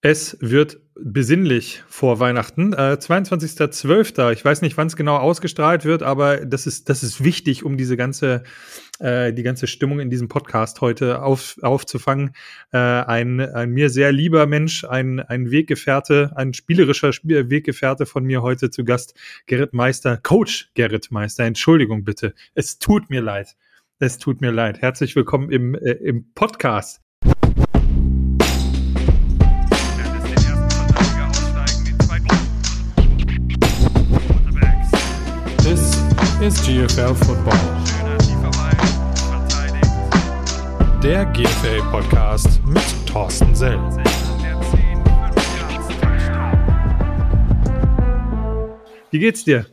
Es wird besinnlich vor Weihnachten. Äh, 22.12. Ich weiß nicht, wann es genau ausgestrahlt wird, aber das ist, das ist wichtig, um diese ganze, äh, die ganze Stimmung in diesem Podcast heute auf, aufzufangen. Äh, ein, ein mir sehr lieber Mensch, ein, ein Weggefährte, ein spielerischer Weggefährte von mir heute zu Gast, Gerrit Meister, Coach Gerrit Meister. Entschuldigung bitte. Es tut mir leid. Es tut mir leid. Herzlich willkommen im, äh, im Podcast. Ist GFL Football. Der GFL Podcast mit Thorsten Sell. Wie geht's dir?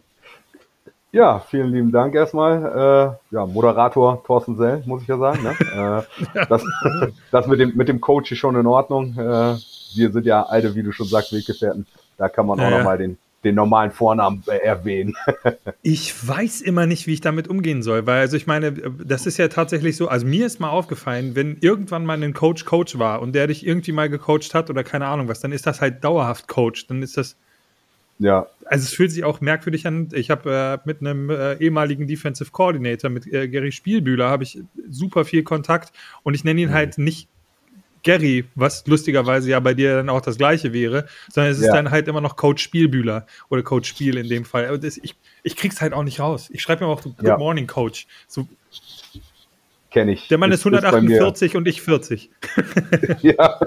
Ja, vielen lieben Dank erstmal. Äh, ja, Moderator Thorsten Sell, muss ich ja sagen. Ne? äh, das, das mit dem, mit dem Coach ist schon in Ordnung. Äh, wir sind ja alte, wie du schon sagst, Weggefährten. Da kann man auch ja, nochmal den, den normalen Vornamen erwähnen. ich weiß immer nicht, wie ich damit umgehen soll, weil also ich meine, das ist ja tatsächlich so, also mir ist mal aufgefallen, wenn irgendwann mal ein Coach Coach war und der dich irgendwie mal gecoacht hat oder keine Ahnung was, dann ist das halt dauerhaft Coach, dann ist das ja. Also es fühlt sich auch merkwürdig an. Ich habe äh, mit einem äh, ehemaligen Defensive Coordinator, mit äh, Gary Spielbühler, habe ich super viel Kontakt und ich nenne ihn mhm. halt nicht Gary, was lustigerweise ja bei dir dann auch das gleiche wäre, sondern es ist ja. dann halt immer noch Coach Spielbühler oder Coach Spiel in dem Fall. Das, ich, ich krieg's halt auch nicht raus. Ich schreibe mir auch Good ja. Morning Coach. So, Kenne ich. Der Mann ist, ist 148 und ich 40. ja.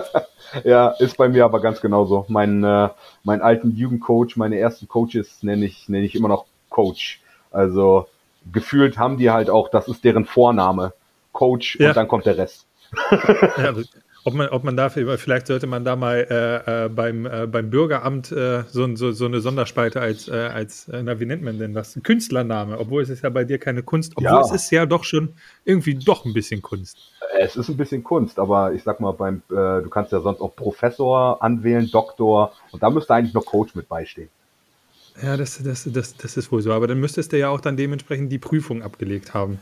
ja, ist bei mir aber ganz genauso. Mein, äh, meinen alten Jugendcoach, meine ersten Coaches nenne ich, nenne ich immer noch Coach. Also gefühlt haben die halt auch, das ist deren Vorname. Coach ja. und dann kommt der Rest ja, ob man, ob man dafür, vielleicht sollte man da mal äh, äh, beim, äh, beim Bürgeramt äh, so, so, so eine Sonderspalte als, äh, als na, wie nennt man denn das? Ein Künstlername, obwohl es ist ja bei dir keine Kunst, obwohl ja. es ist ja doch schon irgendwie doch ein bisschen Kunst. Es ist ein bisschen Kunst, aber ich sag mal, beim, du kannst ja sonst auch Professor anwählen, Doktor und da müsste eigentlich noch Coach mit beistehen. Ja, das, das, das, das ist wohl so, aber dann müsstest du ja auch dann dementsprechend die Prüfung abgelegt haben.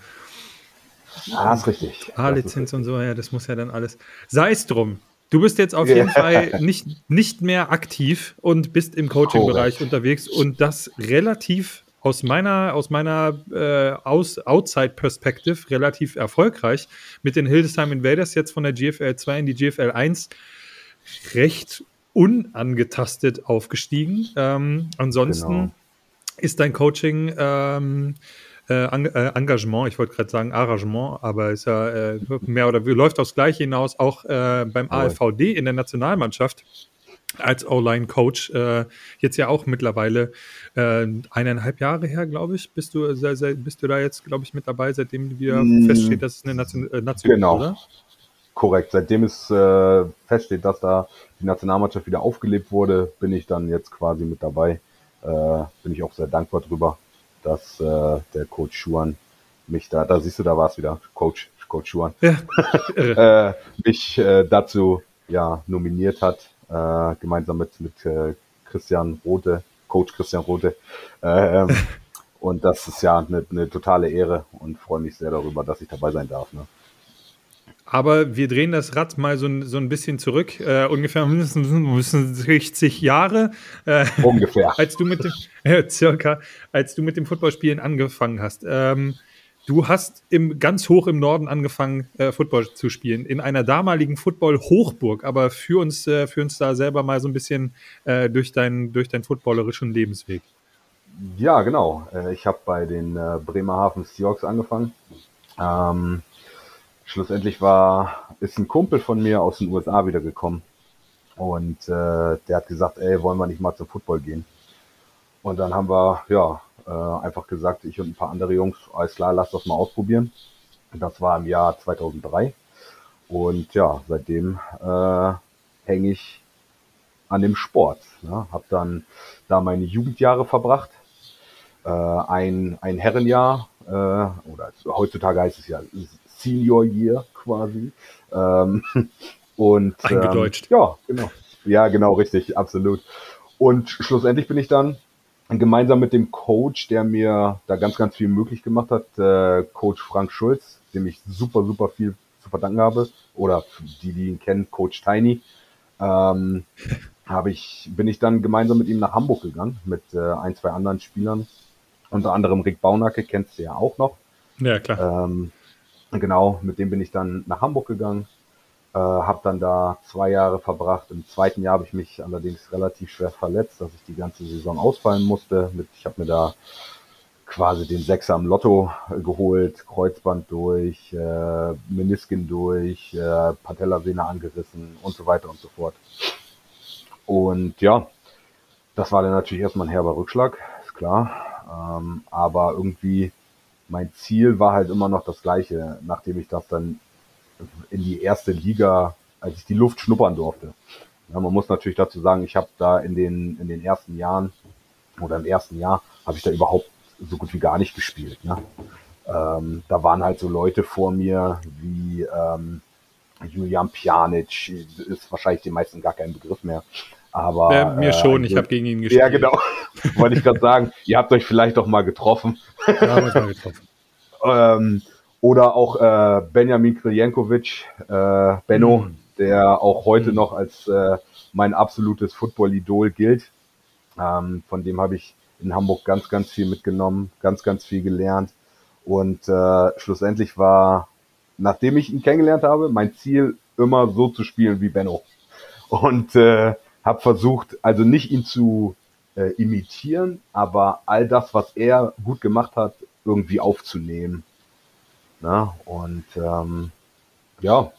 Ah, ist richtig. A-Lizenz und so, ja, das muss ja dann alles. Sei es drum. Du bist jetzt auf jeden Fall nicht, nicht mehr aktiv und bist im Coaching-Bereich unterwegs und das relativ aus meiner, aus meiner äh, aus Outside-Perspective relativ erfolgreich mit den Hildesheim Invaders jetzt von der GFL 2 in die GFL 1 recht unangetastet aufgestiegen. Ähm, ansonsten genau. ist dein Coaching ähm, äh, äh, Engagement, ich wollte gerade sagen Arrangement, aber ist ja äh, mehr oder läuft aufs Gleiche hinaus, auch äh, beim ALVD in der Nationalmannschaft als O-Line-Coach, äh, jetzt ja auch mittlerweile äh, eineinhalb Jahre her, glaube ich, bist du, sehr, sehr, bist du da jetzt, glaube ich, mit dabei, seitdem wieder mm, feststeht, dass es eine Nation, äh, Nation genau. oder? Korrekt, seitdem es feststeht, dass da die Nationalmannschaft wieder aufgelebt wurde, bin ich dann jetzt quasi mit dabei. Bin ich auch sehr dankbar drüber dass äh, der Coach Schuan mich da, da siehst du, da war es wieder, Coach, Coach Schuan, ja. äh, mich äh, dazu ja nominiert hat, äh, gemeinsam mit, mit äh, Christian Rote, Coach Christian Rote. Äh, ähm, und das ist ja eine, eine totale Ehre und freue mich sehr darüber, dass ich dabei sein darf. Ne? Aber wir drehen das Rad mal so, so ein bisschen zurück, äh, ungefähr mindestens 60 Jahre. Äh, ungefähr. als du mit dem, äh, circa, als du mit dem Footballspielen angefangen hast. Ähm, du hast im, ganz hoch im Norden angefangen, äh, Football zu spielen, in einer damaligen Football-Hochburg. Aber für uns, äh, für uns da selber mal so ein bisschen äh, durch, deinen durch deinen footballerischen Lebensweg. Ja, genau. Äh, ich habe bei den äh, Bremerhaven Seahawks angefangen. Ähm, schlussendlich war, ist ein Kumpel von mir aus den USA wiedergekommen. Und äh, der hat gesagt, ey, wollen wir nicht mal zum Football gehen? Und dann haben wir, ja, äh, einfach gesagt, ich und ein paar andere Jungs, alles klar, lass das mal ausprobieren. Das war im Jahr 2003. Und ja, seitdem äh, hänge ich an dem Sport. Ne? Hab dann da meine Jugendjahre verbracht. Äh, ein, ein Herrenjahr, äh, oder heutzutage heißt es ja Senior Year quasi. Ähm, und ähm, Eingedeutscht. Ähm, ja, genau. Ja, genau, richtig, absolut. Und schlussendlich bin ich dann gemeinsam mit dem Coach, der mir da ganz, ganz viel möglich gemacht hat, äh, Coach Frank Schulz, dem ich super, super viel zu verdanken habe. Oder die, die ihn kennen, Coach Tiny. ähm, habe ich, bin ich dann gemeinsam mit ihm nach Hamburg gegangen, mit äh, ein, zwei anderen Spielern. Unter anderem Rick Baunacke, kennst du ja auch noch. Ja, klar. Ähm, genau, mit dem bin ich dann nach Hamburg gegangen, äh, habe dann da zwei Jahre verbracht. Im zweiten Jahr habe ich mich allerdings relativ schwer verletzt, dass ich die ganze Saison ausfallen musste. Mit, ich habe mir da quasi den Sechser am Lotto geholt, Kreuzband durch, äh, Menisken durch, äh, Patellasehne angerissen und so weiter und so fort. Und ja, das war dann natürlich erstmal ein herber Rückschlag, ist klar. Ähm, aber irgendwie mein Ziel war halt immer noch das gleiche, nachdem ich das dann in die erste Liga, als ich die Luft schnuppern durfte. Ja, man muss natürlich dazu sagen, ich habe da in den, in den ersten Jahren oder im ersten Jahr habe ich da überhaupt so gut wie gar nicht gespielt. Ne? Ähm, da waren halt so Leute vor mir wie ähm, Julian Pjanic, ist wahrscheinlich den meisten gar kein Begriff mehr. Aber ja, mir schon, äh, ich habe gegen ihn gespielt. Ja, genau. Wollte ich gerade sagen, ihr habt euch vielleicht doch mal getroffen. Ja, mal getroffen. ähm, oder auch äh, Benjamin Kriljenkovic, äh, Benno, mhm. der auch heute mhm. noch als äh, mein absolutes Football-Idol gilt. Ähm, von dem habe ich in Hamburg ganz, ganz viel mitgenommen, ganz, ganz viel gelernt. Und äh, schlussendlich war, nachdem ich ihn kennengelernt habe, mein Ziel immer so zu spielen wie Benno. Und äh, habe versucht, also nicht ihn zu äh, imitieren, aber all das, was er gut gemacht hat, irgendwie aufzunehmen. Na, und ähm, ja,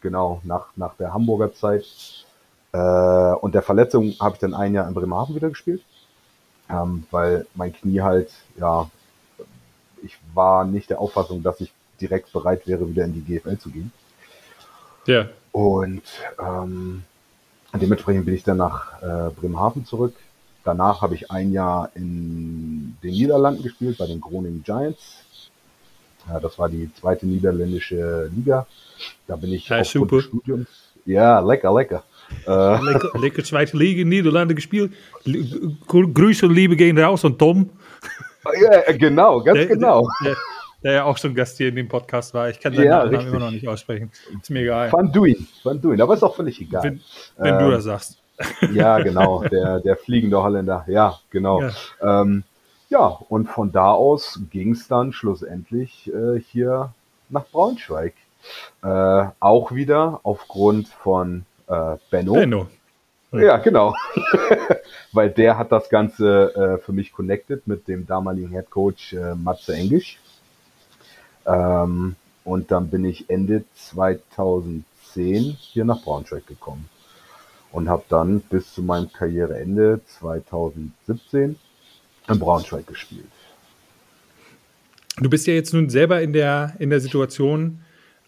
genau, nach, nach der Hamburger Zeit äh, und der Verletzung habe ich dann ein Jahr in Bremerhaven wieder gespielt ähm, weil mein Knie halt, ja, ich war nicht der Auffassung, dass ich direkt bereit wäre, wieder in die GFL zu gehen. Ja. Und ähm, dementsprechend bin ich dann nach äh, Bremerhaven zurück. Danach habe ich ein Jahr in den Niederlanden gespielt, bei den Groningen Giants. Ja, das war die zweite niederländische Liga. Da bin ich ja, super. Studiums. Ja, lecker, lecker. Äh, lekker, lekker Zweite Liga in Niederlande gespielt. Grüße und Liebe gehen raus an Tom. Ja, genau, ganz der, genau. Der, der, ja auch schon Gast hier in dem Podcast war. Ich kann seinen ja, Namen immer noch nicht aussprechen. Ist mir egal. Van Duin, Van Duin, aber ist auch völlig egal. Wenn, wenn ähm, du das sagst. Ja, genau, der, der fliegende Holländer. Ja, genau. Ja, ähm, ja und von da aus ging es dann schlussendlich äh, hier nach Braunschweig. Äh, auch wieder aufgrund von äh, Benno. Benno. Ja, genau. Weil der hat das Ganze äh, für mich connected mit dem damaligen Head Coach äh, Matze Engisch. Ähm, und dann bin ich Ende 2010 hier nach Braunschweig gekommen und habe dann bis zu meinem Karriereende 2017 in Braunschweig gespielt. Du bist ja jetzt nun selber in der, in der Situation,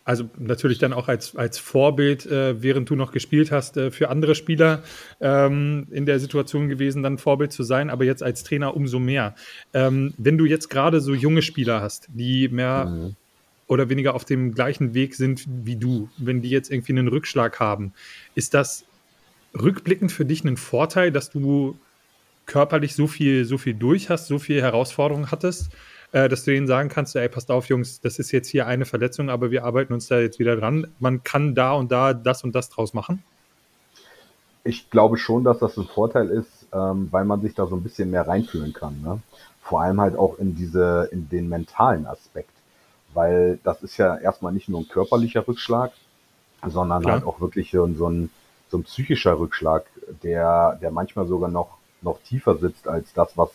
also natürlich dann auch als, als Vorbild, äh, während du noch gespielt hast, äh, für andere Spieler ähm, in der Situation gewesen, dann Vorbild zu sein, aber jetzt als Trainer umso mehr. Ähm, wenn du jetzt gerade so junge Spieler hast, die mehr mhm. oder weniger auf dem gleichen Weg sind wie du, wenn die jetzt irgendwie einen Rückschlag haben, ist das rückblickend für dich ein Vorteil, dass du körperlich so viel, so viel durch hast, so viel Herausforderungen hattest? Äh, dass du ihnen sagen kannst, ey, passt auf, Jungs, das ist jetzt hier eine Verletzung, aber wir arbeiten uns da jetzt wieder dran. Man kann da und da das und das draus machen? Ich glaube schon, dass das ein Vorteil ist, ähm, weil man sich da so ein bisschen mehr reinfühlen kann. Ne? Vor allem halt auch in diese, in den mentalen Aspekt. Weil das ist ja erstmal nicht nur ein körperlicher Rückschlag, sondern Klar. halt auch wirklich so ein, so ein, so ein psychischer Rückschlag, der, der manchmal sogar noch, noch tiefer sitzt als das, was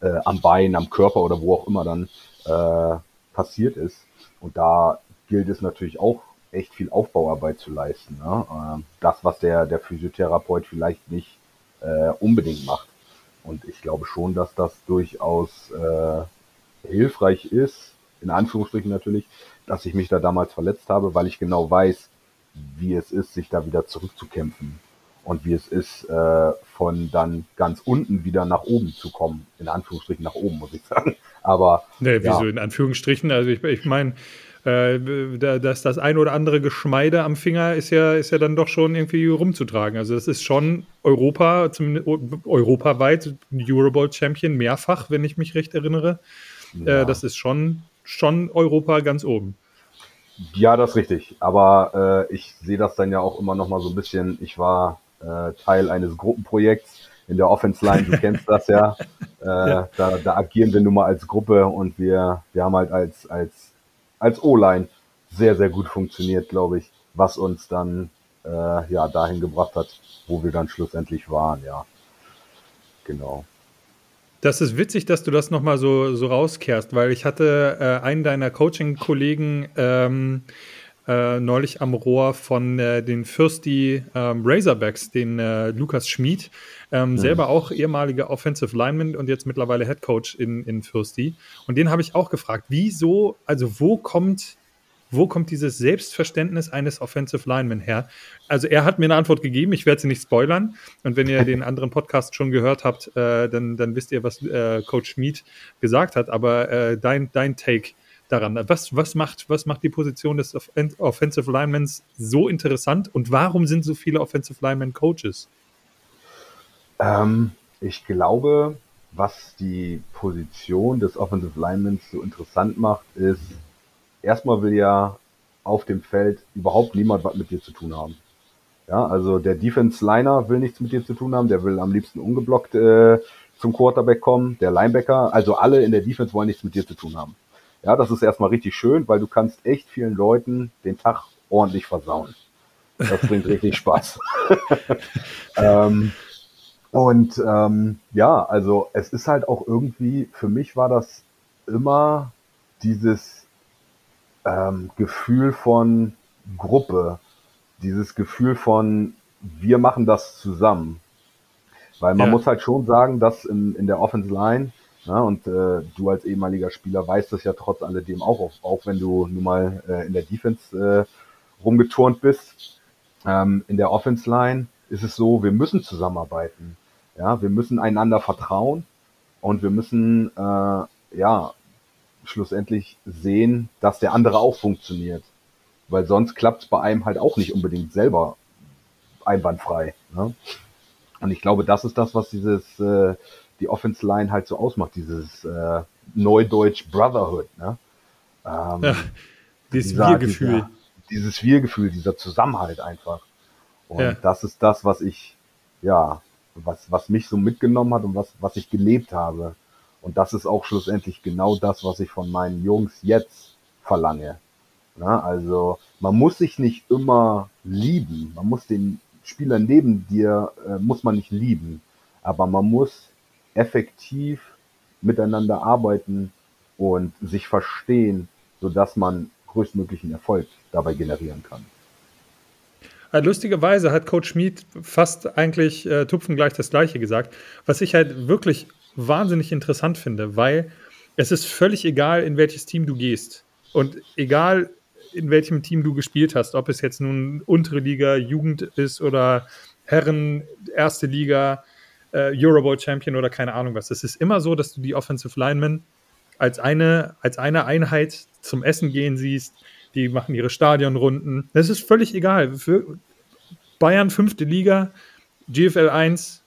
äh, am Bein, am Körper oder wo auch immer dann äh, passiert ist. Und da gilt es natürlich auch echt viel Aufbauarbeit zu leisten. Ne? Äh, das, was der, der Physiotherapeut vielleicht nicht äh, unbedingt macht. Und ich glaube schon, dass das durchaus äh, hilfreich ist, in Anführungsstrichen natürlich, dass ich mich da damals verletzt habe, weil ich genau weiß, wie es ist, sich da wieder zurückzukämpfen und wie es ist, äh, von dann ganz unten wieder nach oben zu kommen. In Anführungsstrichen nach oben, muss ich sagen. Aber. Nee, wieso ja. in Anführungsstrichen? Also ich, ich meine, äh, dass das ein oder andere Geschmeide am Finger ist ja, ist ja dann doch schon irgendwie rumzutragen. Also das ist schon Europa, zumindest europaweit, Eurobowl-Champion, mehrfach, wenn ich mich recht erinnere. Äh, ja. Äh, das ist schon, schon Europa ganz oben. Ja, das ist richtig. Aber äh, ich sehe das dann ja auch immer noch mal so ein bisschen. Ich war äh, Teil eines Gruppenprojekts in der Offense Line. Du kennst das ja. Äh, ja. Da, da agieren wir nun mal als Gruppe und wir, wir haben halt als als als O-Line sehr sehr gut funktioniert, glaube ich, was uns dann äh, ja dahin gebracht hat, wo wir dann schlussendlich waren. Ja, genau. Das ist witzig, dass du das nochmal so, so rauskehrst, weil ich hatte äh, einen deiner Coaching-Kollegen ähm, äh, neulich am Rohr von äh, den Fürsti ähm, Razorbacks, den äh, Lukas Schmid, ähm, mhm. selber auch ehemaliger Offensive Lineman und jetzt mittlerweile Head Coach in, in Fürsti. Und den habe ich auch gefragt, wieso, also wo kommt wo kommt dieses Selbstverständnis eines Offensive Linemen her? Also er hat mir eine Antwort gegeben, ich werde sie nicht spoilern. Und wenn ihr den anderen Podcast schon gehört habt, äh, dann, dann wisst ihr, was äh, Coach Schmid gesagt hat. Aber äh, dein, dein Take daran, was, was, macht, was macht die Position des Offensive Linemans so interessant und warum sind so viele Offensive Linemen Coaches? Ähm, ich glaube, was die Position des Offensive Linemans so interessant macht, ist, erstmal will ja auf dem Feld überhaupt niemand was mit dir zu tun haben. Ja, also der Defense Liner will nichts mit dir zu tun haben, der will am liebsten ungeblockt äh, zum Quarterback kommen, der Linebacker, also alle in der Defense wollen nichts mit dir zu tun haben. Ja, das ist erstmal richtig schön, weil du kannst echt vielen Leuten den Tag ordentlich versauen. Das bringt richtig Spaß. ähm, und ähm, ja, also es ist halt auch irgendwie, für mich war das immer dieses ähm, Gefühl von Gruppe, dieses Gefühl von wir machen das zusammen. Weil man ja. muss halt schon sagen, dass in, in der Offense Line, ja, und äh, du als ehemaliger Spieler weißt das ja trotz alledem auch, auch wenn du nun mal äh, in der Defense äh, rumgeturnt bist. Ähm, in der Offense Line ist es so, wir müssen zusammenarbeiten. Ja, wir müssen einander vertrauen und wir müssen äh, ja schlussendlich sehen, dass der andere auch funktioniert. Weil sonst klappt es bei einem halt auch nicht unbedingt selber einwandfrei. Ne? Und ich glaube, das ist das, was dieses äh, die Offense Line halt so ausmacht, dieses äh, Neudeutsch Brotherhood. Ne? Ähm, ja, dieses Wir-Gefühl. Dieses Wir-Gefühl, dieser Zusammenhalt einfach. Und ja. das ist das, was ich, ja, was, was mich so mitgenommen hat und was, was ich gelebt habe. Und das ist auch schlussendlich genau das, was ich von meinen Jungs jetzt verlange. Na, also man muss sich nicht immer lieben. Man muss den Spieler neben dir, äh, muss man nicht lieben. Aber man muss effektiv miteinander arbeiten und sich verstehen, sodass man größtmöglichen Erfolg dabei generieren kann. Äh, lustigerweise hat Coach Schmid fast eigentlich äh, tupfengleich das Gleiche gesagt. Was ich halt wirklich wahnsinnig interessant finde, weil es ist völlig egal, in welches Team du gehst. Und egal, in welchem Team du gespielt hast, ob es jetzt nun untere Liga, Jugend ist oder Herren, erste Liga, äh, Eurobowl Champion oder keine Ahnung was. Es ist immer so, dass du die Offensive Linemen als eine, als eine Einheit zum Essen gehen siehst. Die machen ihre Stadionrunden. Das ist völlig egal. Für Bayern, fünfte Liga, GFL 1,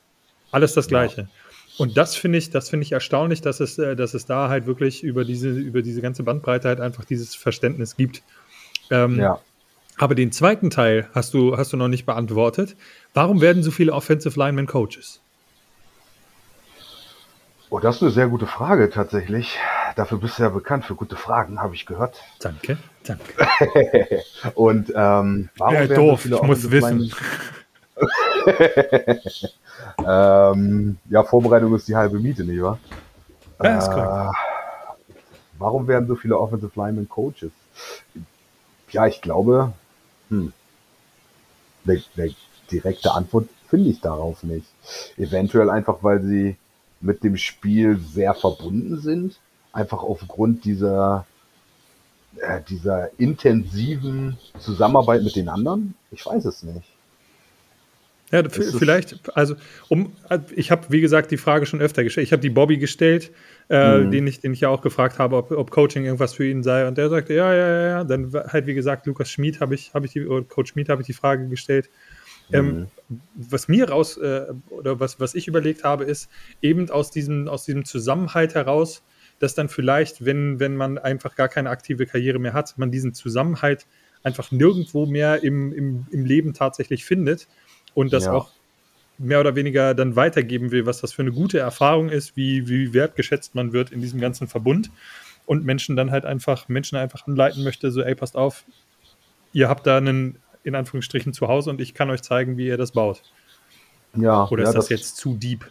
alles das Gleiche. Ja. Und das finde ich, das finde ich erstaunlich, dass es, äh, dass es da halt wirklich über diese, über diese ganze Bandbreite halt einfach dieses Verständnis gibt. Ähm, ja. Aber den zweiten Teil hast du, hast du noch nicht beantwortet. Warum werden so viele Offensive Linemen Coaches? Oh, das ist eine sehr gute Frage tatsächlich. Dafür bist du ja bekannt für gute Fragen, habe ich gehört. Danke, danke. Und ähm, warum ja, doof, so ich muss wissen. ähm, ja, Vorbereitung ist die halbe Miete, nicht wahr? Ja, ist äh, warum werden so viele Offensive Linemen Coaches? Ja, ich glaube, hm, eine, eine direkte Antwort finde ich darauf nicht. Eventuell einfach, weil sie mit dem Spiel sehr verbunden sind. Einfach aufgrund dieser, äh, dieser intensiven Zusammenarbeit mit den anderen. Ich weiß es nicht. Ja, vielleicht, also um, ich habe, wie gesagt, die Frage schon öfter gestellt. Ich habe die Bobby gestellt, äh, mhm. den, ich, den ich ja auch gefragt habe, ob, ob Coaching irgendwas für ihn sei. Und der sagte, ja, ja, ja, ja. Dann halt, wie gesagt, Lukas Schmid habe ich, habe ich die, oder Coach Schmid habe ich die Frage gestellt. Ähm, mhm. Was mir raus, äh, oder was, was ich überlegt habe, ist, eben aus diesem, aus diesem Zusammenhalt heraus dass dann vielleicht, wenn, wenn man einfach gar keine aktive Karriere mehr hat, man diesen Zusammenhalt einfach nirgendwo mehr im, im, im Leben tatsächlich findet und das ja. auch mehr oder weniger dann weitergeben will, was das für eine gute Erfahrung ist, wie, wie wertgeschätzt man wird in diesem ganzen Verbund und Menschen dann halt einfach, Menschen einfach anleiten möchte, so, ey, passt auf, ihr habt da einen, in Anführungsstrichen, Zuhause und ich kann euch zeigen, wie ihr das baut. Ja. Oder ja, ist das, das, jetzt zu deep?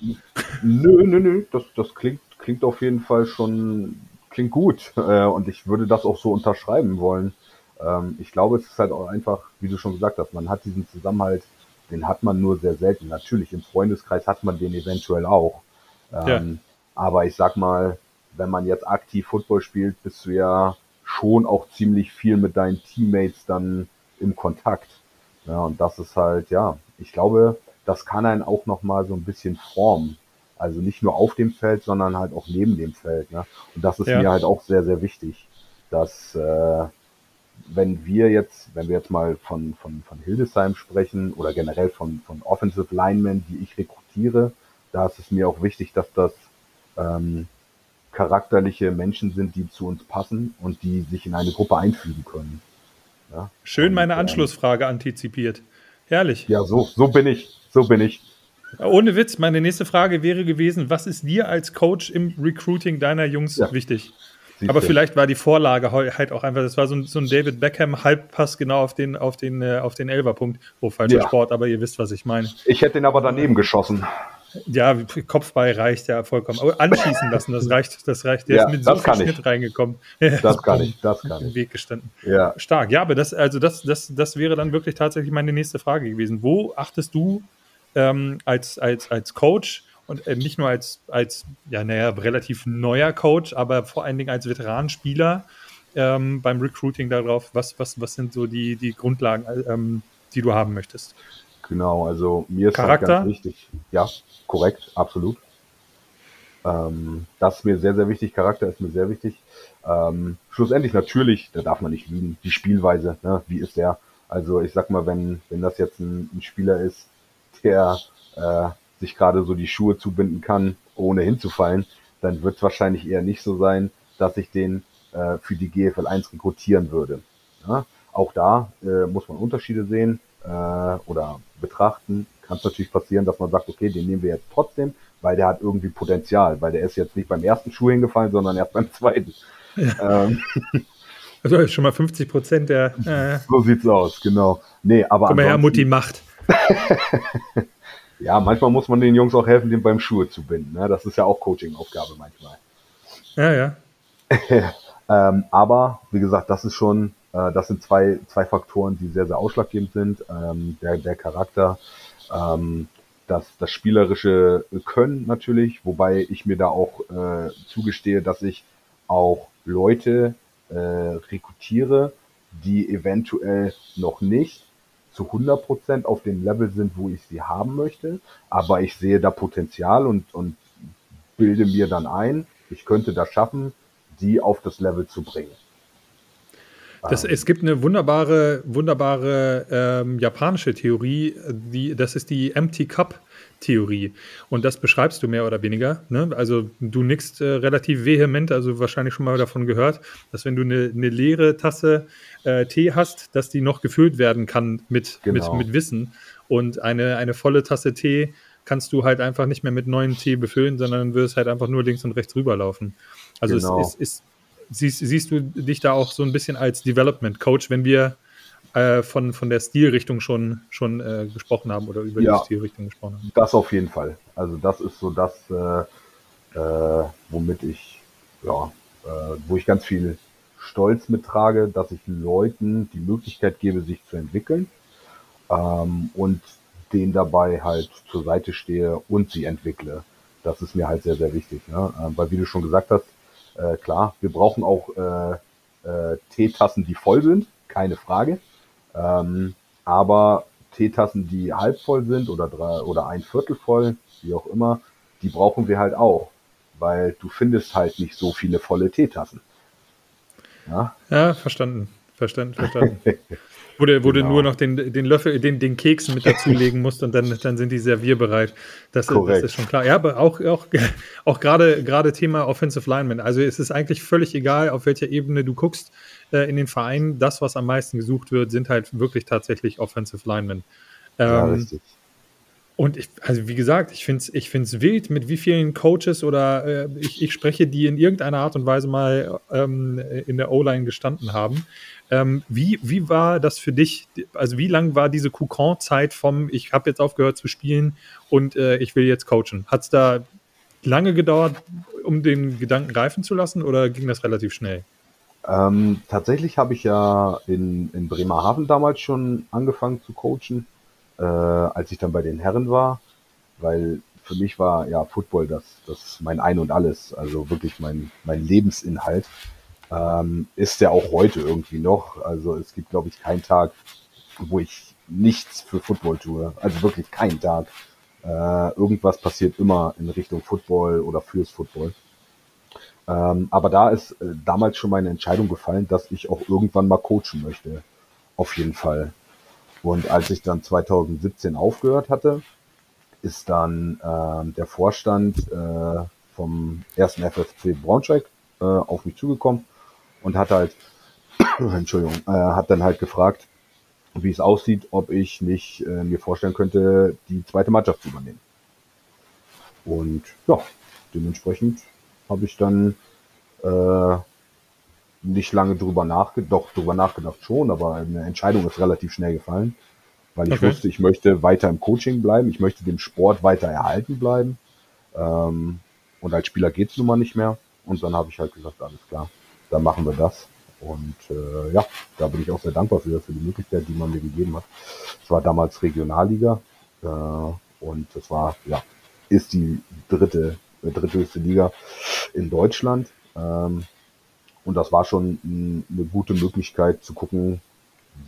Nö, nö, nö, das, das klingt, klingt auf jeden Fall schon, klingt gut äh, und ich würde das auch so unterschreiben wollen. Ähm, ich glaube, es ist halt auch einfach, wie du schon gesagt hast, man hat diesen Zusammenhalt den hat man nur sehr selten. Natürlich, im Freundeskreis hat man den eventuell auch. Ähm, ja. Aber ich sag mal, wenn man jetzt aktiv Football spielt, bist du ja schon auch ziemlich viel mit deinen Teammates dann im Kontakt. Ja, und das ist halt, ja, ich glaube, das kann einen auch nochmal so ein bisschen formen. Also nicht nur auf dem Feld, sondern halt auch neben dem Feld. Ne? Und das ist ja. mir halt auch sehr, sehr wichtig, dass äh, wenn wir jetzt, wenn wir jetzt mal von, von, von Hildesheim sprechen oder generell von, von Offensive Linemen, die ich rekrutiere, da ist es mir auch wichtig, dass das ähm, charakterliche Menschen sind, die zu uns passen und die sich in eine Gruppe einfügen können. Ja? Schön meine und, ähm, Anschlussfrage antizipiert. Herrlich. Ja, so, so bin ich. So bin ich. Ohne Witz, meine nächste Frage wäre gewesen, was ist dir als Coach im Recruiting deiner Jungs ja. wichtig? Aber vielleicht war die Vorlage halt auch einfach, das war so ein, so ein David Beckham Halbpass genau auf den, auf den, äh, auf den Elferpunkt. Oh, falscher ja. Sport, aber ihr wisst, was ich meine. Ich hätte ihn aber daneben geschossen. Ja, Kopfball reicht ja vollkommen. Aber anschießen lassen, das reicht, das reicht. Der ja, ist mit so viel Schnitt reingekommen. Das kann ich, das kann ich. Im Weg gestanden. Ja. Stark. Ja, aber das, also das, das, das wäre dann wirklich tatsächlich meine nächste Frage gewesen. Wo achtest du ähm, als, als, als Coach und äh, nicht nur als, als ja, naja, relativ neuer Coach, aber vor allen Dingen als Veteranenspieler ähm, beim Recruiting darauf, was, was, was sind so die, die Grundlagen, ähm, die du haben möchtest? Genau, also mir ist Charakter? Halt ganz wichtig. Ja, korrekt, absolut. Ähm, das ist mir sehr, sehr wichtig. Charakter ist mir sehr wichtig. Ähm, schlussendlich natürlich, da darf man nicht lügen, die Spielweise, ne, wie ist der? Also ich sag mal, wenn, wenn das jetzt ein, ein Spieler ist, der äh, sich gerade so die Schuhe zubinden kann, ohne hinzufallen, dann wird es wahrscheinlich eher nicht so sein, dass ich den äh, für die GFL 1 rekrutieren würde. Ja? Auch da äh, muss man Unterschiede sehen äh, oder betrachten. Kann es natürlich passieren, dass man sagt, okay, den nehmen wir jetzt trotzdem, weil der hat irgendwie Potenzial, weil der ist jetzt nicht beim ersten Schuh hingefallen, sondern erst beim zweiten. Ja. Ähm, also schon mal 50 Prozent der. Äh, so sieht's aus, genau. Nee, aber. Guck mal her, Mutti macht. Ja, manchmal muss man den Jungs auch helfen, den beim Schuhe zu binden. Ne? Das ist ja auch Coaching-Aufgabe manchmal. Ja, ja. ähm, aber wie gesagt, das ist schon, äh, das sind zwei, zwei Faktoren, die sehr, sehr ausschlaggebend sind. Ähm, der, der Charakter, ähm, das, das spielerische Können natürlich, wobei ich mir da auch äh, zugestehe, dass ich auch Leute äh, rekrutiere, die eventuell noch nicht zu 100% auf dem Level sind, wo ich sie haben möchte, aber ich sehe da Potenzial und, und bilde mir dann ein, ich könnte das schaffen, die auf das Level zu bringen. Das, es gibt eine wunderbare, wunderbare ähm, japanische Theorie, die, das ist die Empty Cup Theorie. Und das beschreibst du mehr oder weniger. Ne? Also du nickst äh, relativ vehement, also wahrscheinlich schon mal davon gehört, dass wenn du eine, eine leere Tasse äh, Tee hast, dass die noch gefüllt werden kann mit, genau. mit, mit Wissen. Und eine, eine volle Tasse Tee kannst du halt einfach nicht mehr mit neuen Tee befüllen, sondern wirst halt einfach nur links und rechts rüberlaufen. Also genau. es, es ist, siehst, siehst du dich da auch so ein bisschen als Development Coach, wenn wir äh, von, von der Stilrichtung schon, schon äh, gesprochen haben oder über ja, die Stilrichtung gesprochen haben. Das auf jeden Fall. Also das ist so das, äh, äh womit ich, ja, äh, wo ich ganz viel Stolz mittrage, dass ich Leuten die Möglichkeit gebe, sich zu entwickeln ähm, und denen dabei halt zur Seite stehe und sie entwickle. Das ist mir halt sehr, sehr wichtig. Ne? Äh, weil wie du schon gesagt hast, äh, klar, wir brauchen auch äh, äh, Teetassen, die voll sind, keine Frage. Ähm, aber Teetassen, die halb voll sind oder drei oder ein Viertel voll, wie auch immer, die brauchen wir halt auch, weil du findest halt nicht so viele volle Teetassen. Ja, ja verstanden. Verstanden, verstanden. Wo du, wo genau. du nur noch den, den Löffel, den, den Keks mit dazulegen musst und dann, dann sind die servierbereit. Das, das ist schon klar. Ja, aber auch, auch, auch gerade, gerade Thema Offensive Lineman. Also es ist eigentlich völlig egal, auf welcher Ebene du guckst äh, in den Vereinen. Das, was am meisten gesucht wird, sind halt wirklich tatsächlich Offensive Linemen. Ähm, ja, richtig. Und ich, also wie gesagt, ich finde es ich find's wild, mit wie vielen Coaches oder äh, ich, ich, spreche, die in irgendeiner Art und Weise mal ähm, in der O-Line gestanden haben. Ähm, wie, wie war das für dich? Also wie lang war diese Coucon-Zeit vom, ich habe jetzt aufgehört zu spielen und äh, ich will jetzt coachen? Hat es da lange gedauert, um den Gedanken reifen zu lassen oder ging das relativ schnell? Ähm, tatsächlich habe ich ja in, in Bremerhaven damals schon angefangen zu coachen äh, als ich dann bei den Herren war, weil für mich war ja Football das, das mein Ein und Alles, also wirklich mein, mein Lebensinhalt. Ähm, ist ja auch heute irgendwie noch. Also es gibt, glaube ich, keinen Tag, wo ich nichts für Football tue. Also wirklich keinen Tag. Äh, irgendwas passiert immer in Richtung Football oder fürs Football. Ähm, aber da ist äh, damals schon meine Entscheidung gefallen, dass ich auch irgendwann mal coachen möchte. Auf jeden Fall. Und als ich dann 2017 aufgehört hatte, ist dann äh, der Vorstand äh, vom ersten FFC Braunschweig äh, auf mich zugekommen und hat halt, Entschuldigung, äh, hat dann halt gefragt, wie es aussieht, ob ich nicht äh, mir vorstellen könnte, die zweite Mannschaft zu übernehmen. Und ja, dementsprechend habe ich dann äh, nicht lange drüber nachgedacht, doch drüber nachgedacht schon, aber eine Entscheidung ist relativ schnell gefallen, weil ich okay. wusste, ich möchte weiter im Coaching bleiben, ich möchte dem Sport weiter erhalten bleiben. Ähm, und als Spieler geht's nun mal nicht mehr. Und dann habe ich halt gesagt, alles klar, dann machen wir das. Und äh, ja, da bin ich auch sehr dankbar für, für die Möglichkeit, die man mir gegeben hat. Es war damals Regionalliga äh, und es war, ja, ist die dritte, äh, dritthöchste Liga in Deutschland. Ähm, und das war schon eine gute Möglichkeit zu gucken,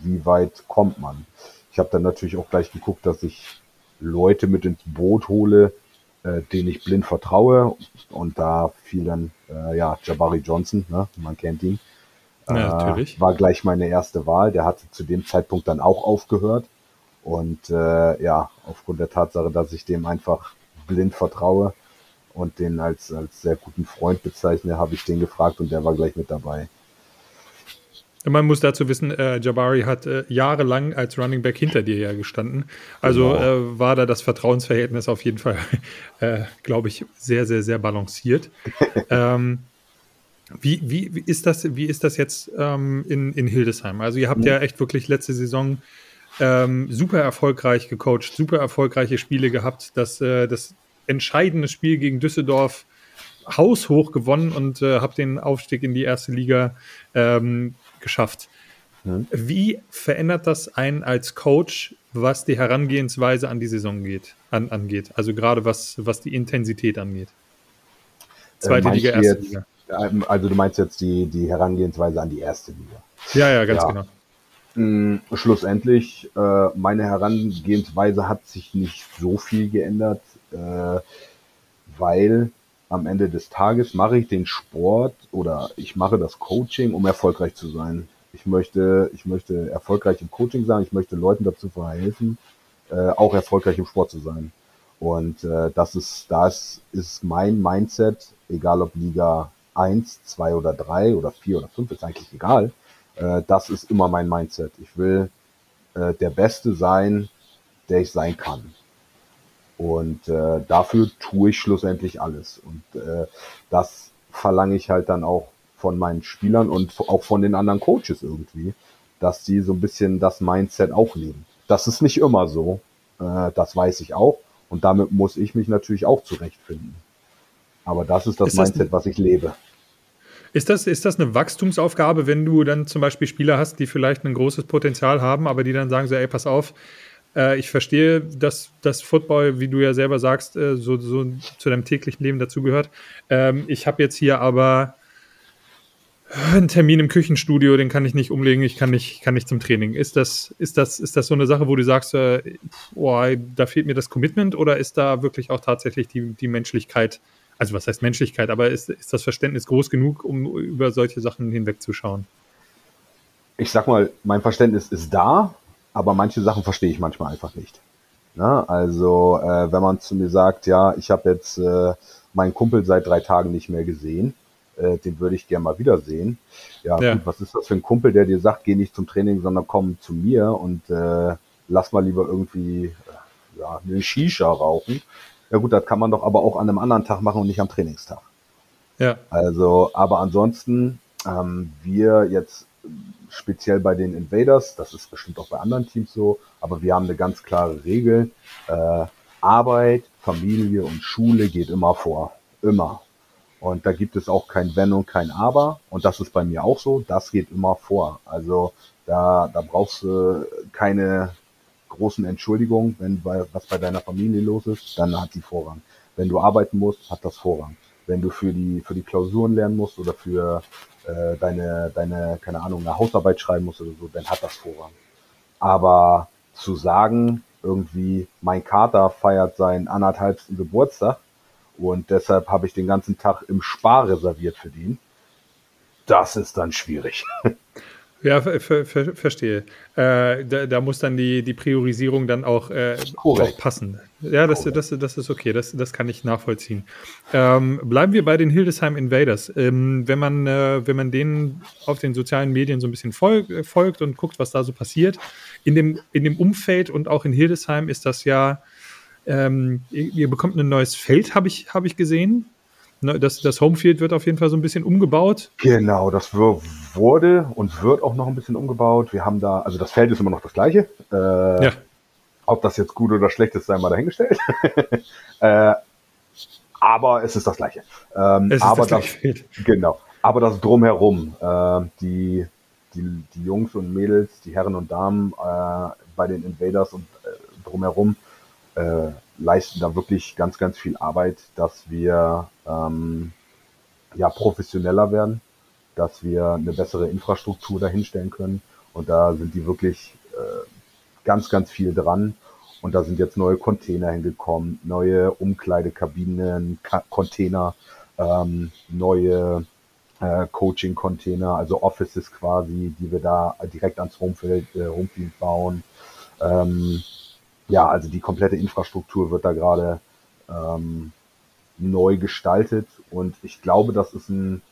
wie weit kommt man. Ich habe dann natürlich auch gleich geguckt, dass ich Leute mit ins Boot hole, äh, denen ich blind vertraue. Und da fiel dann, äh, ja, Jabari Johnson, ne? man kennt ihn. Ja, natürlich. Äh, war gleich meine erste Wahl. Der hatte zu dem Zeitpunkt dann auch aufgehört. Und äh, ja, aufgrund der Tatsache, dass ich dem einfach blind vertraue, und den als, als sehr guten Freund bezeichne, habe ich den gefragt und der war gleich mit dabei. Man muss dazu wissen, äh, Jabari hat äh, jahrelang als Running Back hinter dir ja gestanden. Also genau. äh, war da das Vertrauensverhältnis auf jeden Fall, äh, glaube ich, sehr, sehr, sehr balanciert. ähm, wie, wie, wie, ist das, wie ist das jetzt ähm, in, in Hildesheim? Also ihr habt mhm. ja echt wirklich letzte Saison ähm, super erfolgreich gecoacht, super erfolgreiche Spiele gehabt. Das, äh, das entscheidendes Spiel gegen Düsseldorf haushoch gewonnen und äh, habe den Aufstieg in die erste Liga ähm, geschafft. Mhm. Wie verändert das einen als Coach, was die Herangehensweise an die Saison geht, an, angeht? Also gerade was, was die Intensität angeht. Zweite äh, Liga, erste jetzt, Liga. Ähm, also du meinst jetzt die, die Herangehensweise an die erste Liga. Ja, ja, ganz ja. genau. Mm, schlussendlich, äh, meine Herangehensweise hat sich nicht so viel geändert äh, weil am Ende des Tages mache ich den Sport oder ich mache das Coaching, um erfolgreich zu sein. Ich möchte, ich möchte erfolgreich im Coaching sein, ich möchte Leuten dazu verhelfen, äh, auch erfolgreich im Sport zu sein. Und äh, das ist, das ist mein Mindset, egal ob Liga 1, 2 oder 3 oder 4 oder 5, ist eigentlich egal. Äh, das ist immer mein Mindset. Ich will äh, der Beste sein, der ich sein kann. Und äh, dafür tue ich schlussendlich alles. Und äh, das verlange ich halt dann auch von meinen Spielern und auch von den anderen Coaches irgendwie, dass sie so ein bisschen das Mindset auch leben. Das ist nicht immer so, äh, das weiß ich auch. Und damit muss ich mich natürlich auch zurechtfinden. Aber das ist das, ist das Mindset, was ich lebe. Ist das, ist das eine Wachstumsaufgabe, wenn du dann zum Beispiel Spieler hast, die vielleicht ein großes Potenzial haben, aber die dann sagen so, ey, pass auf, äh, ich verstehe, dass das Football, wie du ja selber sagst, äh, so, so zu deinem täglichen Leben dazugehört. Ähm, ich habe jetzt hier aber einen Termin im Küchenstudio, den kann ich nicht umlegen, ich kann nicht, kann nicht zum Training. Ist das, ist das, ist das so eine Sache, wo du sagst, äh, oh, da fehlt mir das Commitment oder ist da wirklich auch tatsächlich die, die Menschlichkeit, also was heißt Menschlichkeit, aber ist, ist das Verständnis groß genug, um über solche Sachen hinwegzuschauen? ich sag mal, mein Verständnis ist da, aber manche Sachen verstehe ich manchmal einfach nicht. Na, also äh, wenn man zu mir sagt, ja, ich habe jetzt äh, meinen Kumpel seit drei Tagen nicht mehr gesehen, äh, den würde ich gerne mal wiedersehen. Ja, ja. Gut, was ist das für ein Kumpel, der dir sagt, geh nicht zum Training, sondern komm zu mir und äh, lass mal lieber irgendwie ja, eine Shisha rauchen. Ja gut, das kann man doch aber auch an einem anderen Tag machen und nicht am Trainingstag. Ja. Also, aber ansonsten, ähm, wir jetzt speziell bei den Invaders, das ist bestimmt auch bei anderen Teams so, aber wir haben eine ganz klare Regel. Äh, Arbeit, Familie und Schule geht immer vor. Immer. Und da gibt es auch kein Wenn und kein Aber. Und das ist bei mir auch so. Das geht immer vor. Also da, da brauchst du keine großen Entschuldigungen. Wenn bei, was bei deiner Familie los ist, dann hat die Vorrang. Wenn du arbeiten musst, hat das Vorrang. Wenn du für die, für die Klausuren lernen musst oder für äh, deine, deine, keine Ahnung, eine Hausarbeit schreiben musst oder so, dann hat das Vorrang. Aber zu sagen, irgendwie, mein Kater feiert seinen anderthalbsten Geburtstag und deshalb habe ich den ganzen Tag im Spar reserviert für den, das ist dann schwierig. Ja, ver ver verstehe. Äh, da, da, muss dann die, die Priorisierung dann auch, äh, auch passen. Ja, das, das, das ist okay, das, das kann ich nachvollziehen. Ähm, bleiben wir bei den Hildesheim Invaders. Ähm, wenn, man, äh, wenn man denen auf den sozialen Medien so ein bisschen fol folgt und guckt, was da so passiert, in dem, in dem Umfeld und auch in Hildesheim ist das ja, ähm, ihr, ihr bekommt ein neues Feld, habe ich, hab ich gesehen. Ne, das, das Homefield wird auf jeden Fall so ein bisschen umgebaut. Genau, das wurde und wird auch noch ein bisschen umgebaut. Wir haben da, also das Feld ist immer noch das gleiche. Äh, ja. Ob das jetzt gut oder schlecht ist, sei mal dahingestellt. äh, aber es ist das gleiche. Ähm, es ist aber das, gleiche Feld. Genau. Aber das drumherum, äh, die, die, die Jungs und Mädels, die Herren und Damen äh, bei den Invaders und äh, drumherum, äh, leisten da wirklich ganz, ganz viel Arbeit, dass wir ähm, ja professioneller werden, dass wir eine bessere Infrastruktur dahinstellen können. Und da sind die wirklich äh, ganz, ganz viel dran. Und da sind jetzt neue Container hingekommen, neue Umkleidekabinen, Ka Container, ähm, neue äh, Coaching-Container, also Offices quasi, die wir da direkt ans Homefield, äh, Homefield bauen. Ähm, ja, also die komplette Infrastruktur wird da gerade ähm, neu gestaltet und ich glaube, das ist ein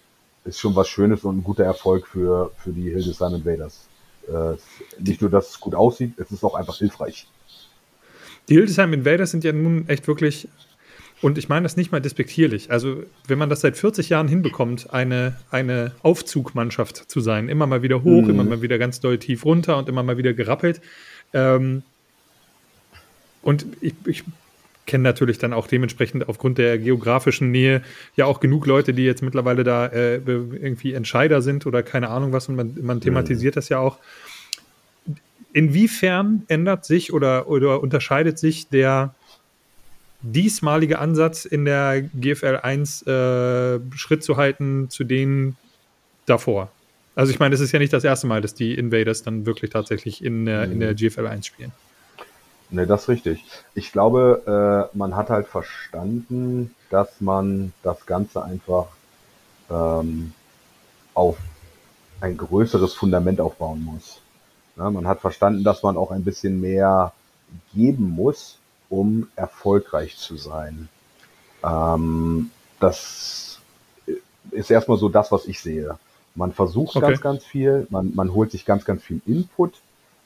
ist schon was Schönes und ein guter Erfolg für für die Hildesheim Invaders. Äh, nicht nur, dass es gut aussieht, es ist auch einfach hilfreich. Die Hildesheim Invaders sind ja nun echt wirklich und ich meine das nicht mal despektierlich. Also, wenn man das seit 40 Jahren hinbekommt, eine, eine Aufzugmannschaft zu sein, immer mal wieder hoch, mhm. immer mal wieder ganz doll tief runter und immer mal wieder gerappelt, ähm, und ich, ich kenne natürlich dann auch dementsprechend aufgrund der geografischen Nähe ja auch genug Leute, die jetzt mittlerweile da äh, irgendwie Entscheider sind oder keine Ahnung was und man, man thematisiert das ja auch. Inwiefern ändert sich oder, oder unterscheidet sich der diesmalige Ansatz in der GFL 1 äh, Schritt zu halten zu denen davor? Also ich meine, es ist ja nicht das erste Mal, dass die Invaders dann wirklich tatsächlich in, äh, in der GFL 1 spielen. Ne, das ist richtig. Ich glaube, äh, man hat halt verstanden, dass man das Ganze einfach ähm, auf ein größeres Fundament aufbauen muss. Ja, man hat verstanden, dass man auch ein bisschen mehr geben muss, um erfolgreich zu sein. Ähm, das ist erstmal so das, was ich sehe. Man versucht okay. ganz, ganz viel, man, man holt sich ganz, ganz viel Input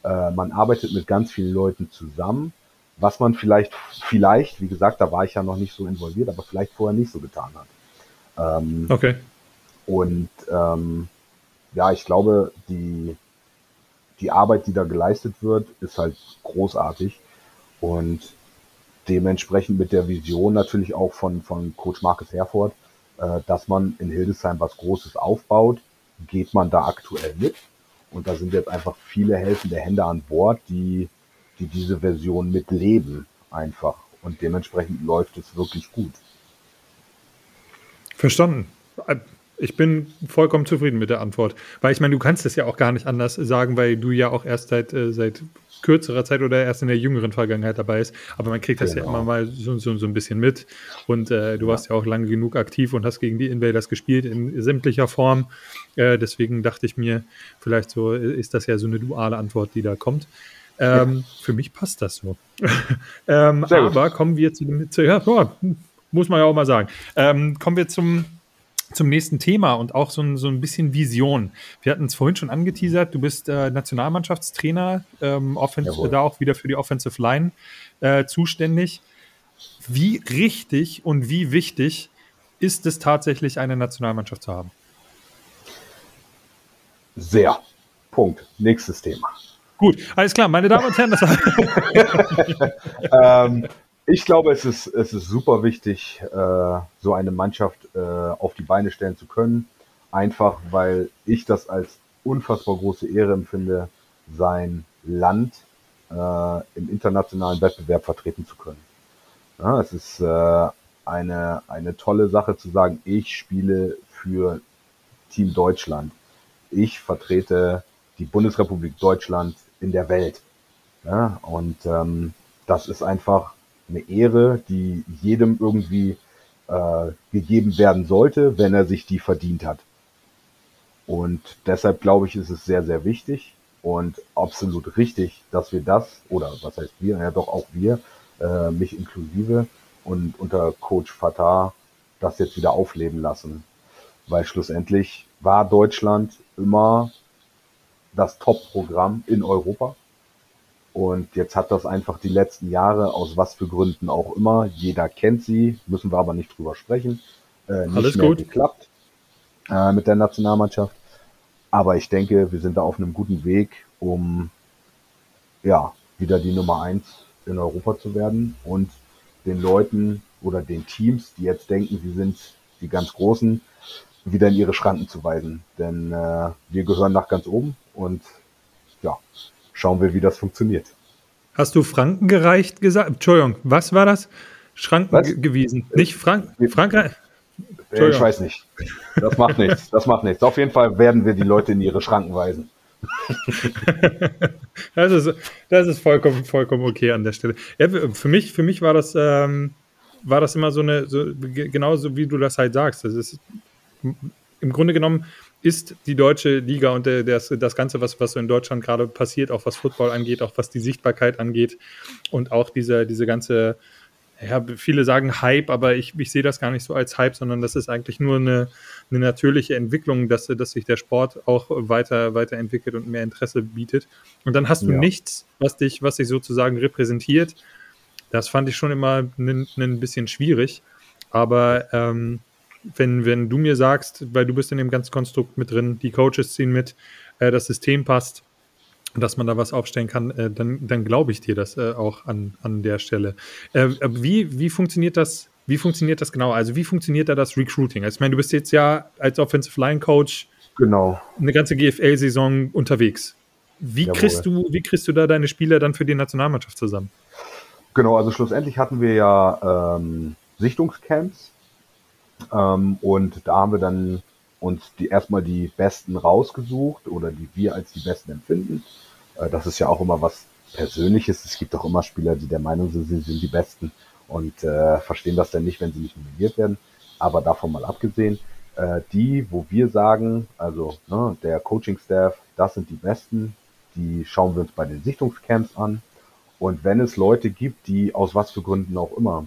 äh, man arbeitet mit ganz vielen Leuten zusammen, was man vielleicht, vielleicht, wie gesagt, da war ich ja noch nicht so involviert, aber vielleicht vorher nicht so getan hat. Ähm, okay. Und ähm, ja, ich glaube, die, die Arbeit, die da geleistet wird, ist halt großartig und dementsprechend mit der Vision natürlich auch von, von Coach Marcus Herford, äh, dass man in Hildesheim was Großes aufbaut, geht man da aktuell mit. Und da sind jetzt einfach viele helfende Hände an Bord, die, die diese Version mitleben einfach. Und dementsprechend läuft es wirklich gut. Verstanden. Ich bin vollkommen zufrieden mit der Antwort. Weil ich meine, du kannst es ja auch gar nicht anders sagen, weil du ja auch erst seit, äh, seit kürzerer Zeit oder erst in der jüngeren Vergangenheit dabei ist. Aber man kriegt das genau. ja immer mal so, so, so ein bisschen mit. Und äh, du ja. warst ja auch lange genug aktiv und hast gegen die Invaders gespielt in sämtlicher Form. Äh, deswegen dachte ich mir, vielleicht so ist das ja so eine duale Antwort, die da kommt. Ähm, ja. Für mich passt das so. ähm, aber kommen wir zu dem, zu, ja, muss man ja auch mal sagen. Ähm, kommen wir zum zum nächsten Thema und auch so ein, so ein bisschen Vision. Wir hatten es vorhin schon angeteasert, du bist äh, Nationalmannschaftstrainer, ähm, da auch wieder für die Offensive Line äh, zuständig. Wie richtig und wie wichtig ist es tatsächlich, eine Nationalmannschaft zu haben? Sehr. Punkt. Nächstes Thema. Gut, alles klar, meine Damen und Herren. Das ähm, ich glaube, es ist, es ist super wichtig, äh, so eine Mannschaft äh, auf die Beine stellen zu können. Einfach, weil ich das als unfassbar große Ehre empfinde, sein Land äh, im internationalen Wettbewerb vertreten zu können. Es ist eine, eine tolle Sache zu sagen, ich spiele für Team Deutschland. Ich vertrete die Bundesrepublik Deutschland in der Welt. Ja, und ähm, das ist einfach eine Ehre, die jedem irgendwie äh, gegeben werden sollte, wenn er sich die verdient hat. Und deshalb glaube ich, ist es sehr, sehr wichtig und absolut richtig, dass wir das, oder was heißt wir, ja doch auch wir, äh, mich inklusive und unter Coach Fatah das jetzt wieder aufleben lassen. Weil schlussendlich war Deutschland immer das Top-Programm in Europa. Und jetzt hat das einfach die letzten Jahre, aus was für Gründen auch immer, jeder kennt sie, müssen wir aber nicht drüber sprechen, äh, nicht Alles mehr gut. geklappt äh, mit der Nationalmannschaft. Aber ich denke, wir sind da auf einem guten Weg, um ja wieder die Nummer eins in Europa zu werden und den Leuten oder den Teams, die jetzt denken, sie sind die ganz Großen, wieder in ihre Schranken zu weisen. Denn äh, wir gehören nach ganz oben und ja, schauen wir, wie das funktioniert. Hast du Franken gereicht gesagt? Entschuldigung, was war das? Schranken was? gewiesen. Nicht Frank Frankreich? Ich weiß nicht. Das macht nichts. Das macht nichts. Auf jeden Fall werden wir die Leute in ihre Schranken weisen. das, ist, das ist vollkommen, vollkommen okay an der Stelle. Ja, für mich, für mich war das, ähm, war das immer so eine, so, genauso wie du das halt sagst. Das ist im Grunde genommen ist die deutsche Liga und das, das Ganze, was, was so in Deutschland gerade passiert, auch was Football angeht, auch was die Sichtbarkeit angeht und auch diese, diese ganze, ja, viele sagen Hype, aber ich, ich sehe das gar nicht so als Hype, sondern das ist eigentlich nur eine, eine natürliche Entwicklung, dass, dass sich der Sport auch weiter, weiterentwickelt und mehr Interesse bietet. Und dann hast du ja. nichts, was dich, was dich sozusagen repräsentiert. Das fand ich schon immer ein bisschen schwierig. Aber ähm, wenn, wenn du mir sagst, weil du bist in dem ganzen Konstrukt mit drin, die Coaches ziehen mit, äh, das System passt, dass man da was aufstellen kann, äh, dann, dann glaube ich dir das äh, auch an, an der Stelle. Äh, wie, wie funktioniert das? Wie funktioniert das genau? Also wie funktioniert da das Recruiting? Also ich meine, du bist jetzt ja als Offensive Line Coach genau. eine ganze GFL-Saison unterwegs. Wie kriegst du, wie kriegst du da deine Spieler dann für die Nationalmannschaft zusammen? Genau, also schlussendlich hatten wir ja ähm, Sichtungscamps ähm, und da haben wir dann uns die erstmal die Besten rausgesucht oder die wir als die Besten empfinden. Äh, das ist ja auch immer was Persönliches. Es gibt auch immer Spieler, die der Meinung sind, sie sind die Besten und äh, verstehen das dann nicht, wenn sie nicht nominiert werden. Aber davon mal abgesehen, äh, die, wo wir sagen, also ne, der Coaching-Staff, das sind die Besten, die schauen wir uns bei den Sichtungscamps an. Und wenn es Leute gibt, die aus was für Gründen auch immer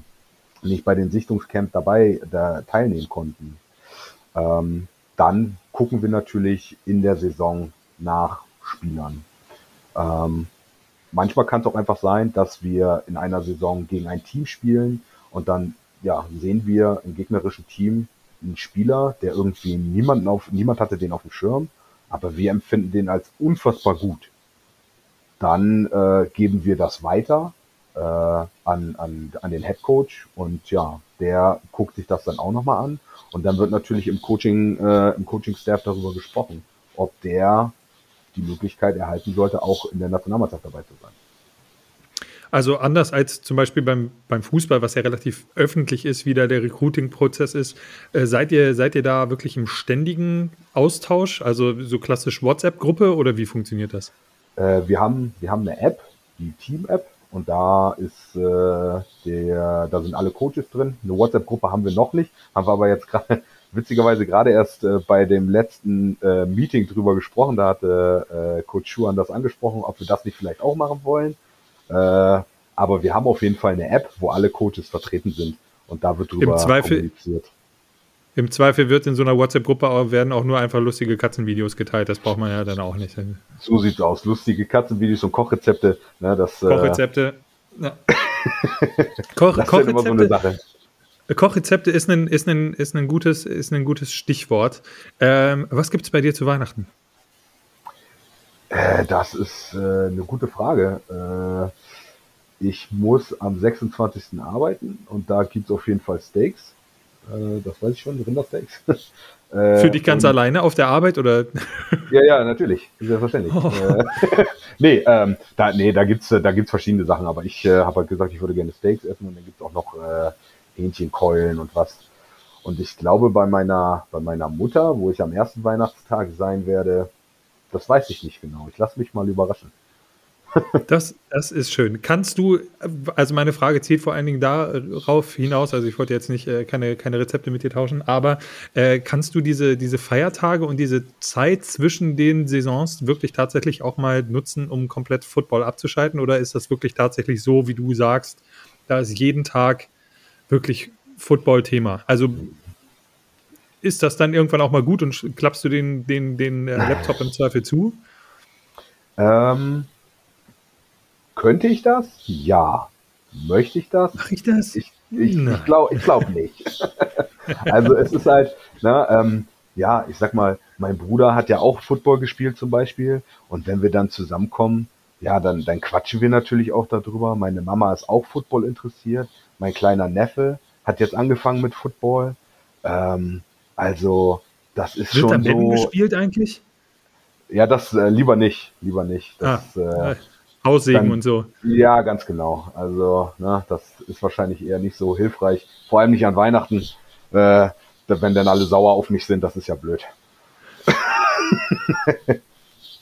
nicht bei den Sichtungscamps dabei da teilnehmen konnten. Ähm, dann gucken wir natürlich in der Saison nach Spielern. Ähm, manchmal kann es auch einfach sein, dass wir in einer Saison gegen ein Team spielen und dann ja, sehen wir im gegnerischen Team einen Spieler, der irgendwie niemanden auf, niemand hatte den auf dem Schirm, aber wir empfinden den als unfassbar gut. Dann äh, geben wir das weiter äh, an, an, an den Head Coach und ja, der guckt sich das dann auch nochmal an und dann wird natürlich im Coaching, äh, im Coaching-Staff darüber gesprochen, ob der die Möglichkeit erhalten sollte, auch in der Nationalmannschaft dabei zu sein. Also anders als zum Beispiel beim, beim Fußball, was ja relativ öffentlich ist, wie da der Recruiting-Prozess ist, äh, seid, ihr, seid ihr da wirklich im ständigen Austausch, also so klassisch WhatsApp-Gruppe oder wie funktioniert das? Äh, wir, haben, wir haben eine App, die Team-App und da ist äh, der, da sind alle Coaches drin. Eine WhatsApp-Gruppe haben wir noch nicht, haben wir aber jetzt gerade witzigerweise gerade erst äh, bei dem letzten äh, Meeting drüber gesprochen. Da hatte äh, Coach Schuhan das angesprochen, ob wir das nicht vielleicht auch machen wollen. Äh, aber wir haben auf jeden Fall eine App, wo alle Coaches vertreten sind und da wird drüber Im Zweifel, kommuniziert. Im Zweifel wird in so einer WhatsApp-Gruppe werden auch nur einfach lustige Katzenvideos geteilt. Das braucht man ja dann auch nicht. So sieht's aus. Lustige Katzenvideos und Kochrezepte. Ne, das, äh, Kochrezepte. Ja. Koch, das Kochrezepte. Ist so eine Sache. Kochrezepte ist ein, ist ein, ist ein, gutes, ist ein gutes Stichwort. Ähm, was gibt es bei dir zu Weihnachten? Äh, das ist äh, eine gute Frage. Äh, ich muss am 26. arbeiten und da gibt es auf jeden Fall Steaks. Äh, das weiß ich schon, Rindersteaks. Äh, Für dich ganz und, alleine auf der Arbeit oder? ja, ja, natürlich, selbstverständlich. Oh. Äh, nee, ähm, da, nee, da gibt's, da gibt's verschiedene Sachen, aber ich äh, habe halt gesagt, ich würde gerne Steaks essen und dann gibt's auch noch äh, Hähnchenkeulen und was. Und ich glaube, bei meiner, bei meiner Mutter, wo ich am ersten Weihnachtstag sein werde, das weiß ich nicht genau. Ich lasse mich mal überraschen. Das, das ist schön. Kannst du, also meine Frage zielt vor allen Dingen darauf hinaus, also ich wollte jetzt nicht äh, keine, keine Rezepte mit dir tauschen, aber äh, kannst du diese, diese Feiertage und diese Zeit zwischen den Saisons wirklich tatsächlich auch mal nutzen, um komplett Football abzuschalten? Oder ist das wirklich tatsächlich so, wie du sagst, da ist jeden Tag wirklich Football-Thema? Also ist das dann irgendwann auch mal gut und klappst du den, den, den äh, Laptop im Zweifel zu? Ähm, könnte ich das? Ja. Möchte ich das? Mach ich das? Ich, ich, ich glaube ich glaub nicht. also es ist halt, na, ähm, ja, ich sag mal, mein Bruder hat ja auch Football gespielt zum Beispiel. Und wenn wir dann zusammenkommen, ja, dann, dann quatschen wir natürlich auch darüber. Meine Mama ist auch Football interessiert. Mein kleiner Neffe hat jetzt angefangen mit Football. Ähm, also, das ist Wird schon so. gespielt eigentlich? Ja, das äh, lieber nicht, lieber nicht. Das, ah, äh, Aussegen dann, und so. Ja, ganz genau. Also, ne, das ist wahrscheinlich eher nicht so hilfreich. Vor allem nicht an Weihnachten, äh, wenn dann alle sauer auf mich sind, das ist ja blöd.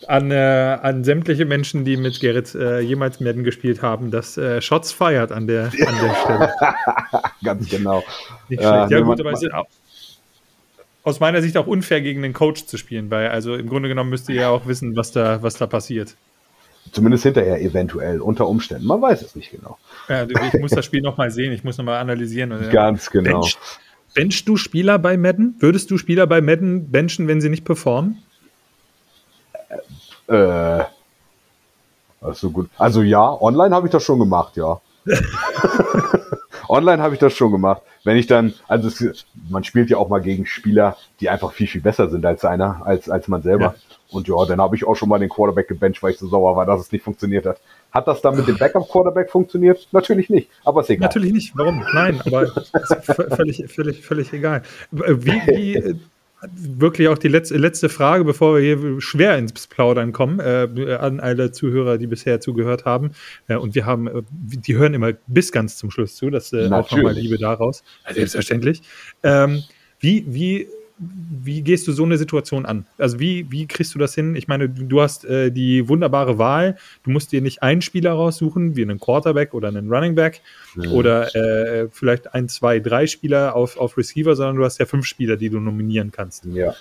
an, äh, an sämtliche Menschen, die mit Gerrit äh, jemals Madden gespielt haben, dass äh, Shots feiert an der, an der Stelle. Ganz genau. Nicht schlecht. ja, gut, aber es ist auch, aus meiner Sicht auch unfair gegen den Coach zu spielen, weil also im Grunde genommen müsst ihr ja auch wissen, was da, was da passiert. Zumindest hinterher eventuell, unter Umständen. Man weiß es nicht genau. Ja, ich muss das Spiel nochmal sehen, ich muss nochmal analysieren. Ganz genau. Bench, benchst du Spieler bei Madden? Würdest du Spieler bei Madden benchen, wenn sie nicht performen? Äh, also gut. Also ja, online habe ich das schon gemacht, ja. online habe ich das schon gemacht. Wenn ich dann, also es, man spielt ja auch mal gegen Spieler, die einfach viel, viel besser sind als einer, als, als man selber. Ja. Und ja, dann habe ich auch schon mal den Quarterback gebencht, weil ich so sauer war, dass es nicht funktioniert hat. Hat das dann mit dem Backup-Quarterback funktioniert? Natürlich nicht, aber ist egal. Natürlich nicht, warum? Nein, aber völlig, völlig, völlig egal. Wie, wie wirklich auch die letzte, letzte Frage, bevor wir hier schwer ins Plaudern kommen, äh, an alle Zuhörer, die bisher zugehört haben. Äh, und wir haben, äh, die hören immer bis ganz zum Schluss zu, das äh, auch nochmal Liebe daraus. Selbstverständlich. Ähm, wie, wie wie gehst du so eine Situation an? Also wie, wie kriegst du das hin? Ich meine, du hast äh, die wunderbare Wahl, du musst dir nicht einen Spieler raussuchen, wie einen Quarterback oder einen Running Back mhm. oder äh, vielleicht ein, zwei, drei Spieler auf, auf Receiver, sondern du hast ja fünf Spieler, die du nominieren kannst. Ja.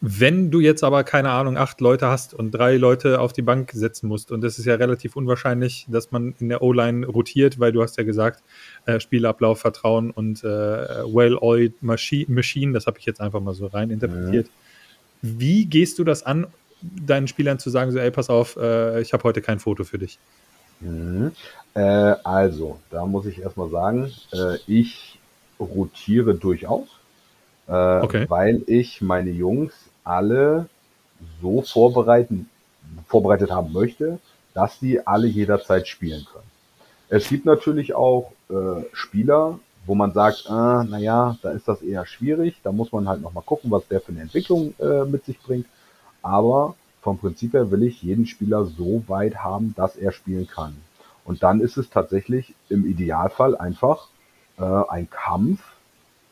Wenn du jetzt aber, keine Ahnung, acht Leute hast und drei Leute auf die Bank setzen musst, und es ist ja relativ unwahrscheinlich, dass man in der O-Line rotiert, weil du hast ja gesagt, äh, Spielablauf, Vertrauen und äh, well-oiled Machine, das habe ich jetzt einfach mal so rein interpretiert. Mhm. Wie gehst du das an, deinen Spielern zu sagen, so, ey, pass auf, äh, ich habe heute kein Foto für dich? Mhm. Äh, also, da muss ich erstmal sagen, äh, ich rotiere durchaus äh, okay. weil ich meine Jungs alle so vorbereiten, vorbereitet haben möchte, dass sie alle jederzeit spielen können. Es gibt natürlich auch äh, Spieler, wo man sagt, ah, naja, da ist das eher schwierig, da muss man halt nochmal gucken, was der für eine Entwicklung äh, mit sich bringt. Aber vom Prinzip her will ich jeden Spieler so weit haben, dass er spielen kann. Und dann ist es tatsächlich im Idealfall einfach äh, ein Kampf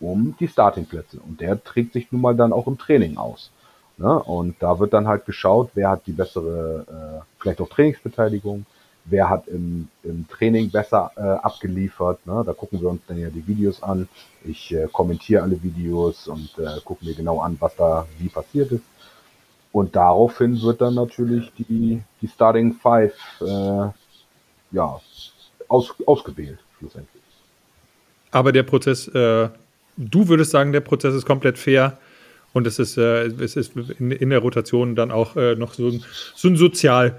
um die Startingplätze. Und der trägt sich nun mal dann auch im Training aus. Ne? Und da wird dann halt geschaut, wer hat die bessere, äh, vielleicht auch Trainingsbeteiligung, wer hat im, im Training besser äh, abgeliefert. Ne? Da gucken wir uns dann ja die Videos an. Ich äh, kommentiere alle Videos und äh, gucke mir genau an, was da wie passiert ist. Und daraufhin wird dann natürlich die, die Starting Five äh, ja, aus, ausgewählt, schlussendlich. Aber der Prozess, äh, du würdest sagen, der Prozess ist komplett fair und es ist, äh, es ist in, in, der Rotation dann auch äh, noch so ein, so ein Sozial-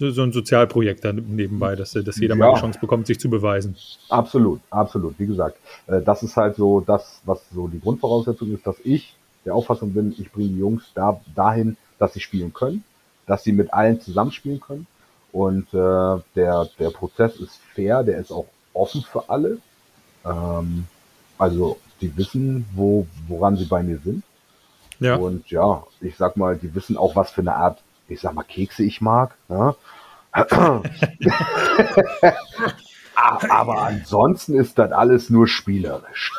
so ein Sozialprojekt dann nebenbei, dass, dass jeder ja. mal die Chance bekommt, sich zu beweisen. Absolut, absolut. Wie gesagt, äh, das ist halt so das, was so die Grundvoraussetzung ist, dass ich der Auffassung bin, ich bringe die Jungs da, dahin, dass sie spielen können, dass sie mit allen zusammenspielen können. Und äh, der, der Prozess ist fair, der ist auch offen für alle. Ähm, also die wissen, wo, woran sie bei mir sind. Ja. Und ja, ich sag mal, die wissen auch, was für eine Art, ich sag mal, Kekse ich mag. Ja? Aber ansonsten ist das alles nur spielerisch.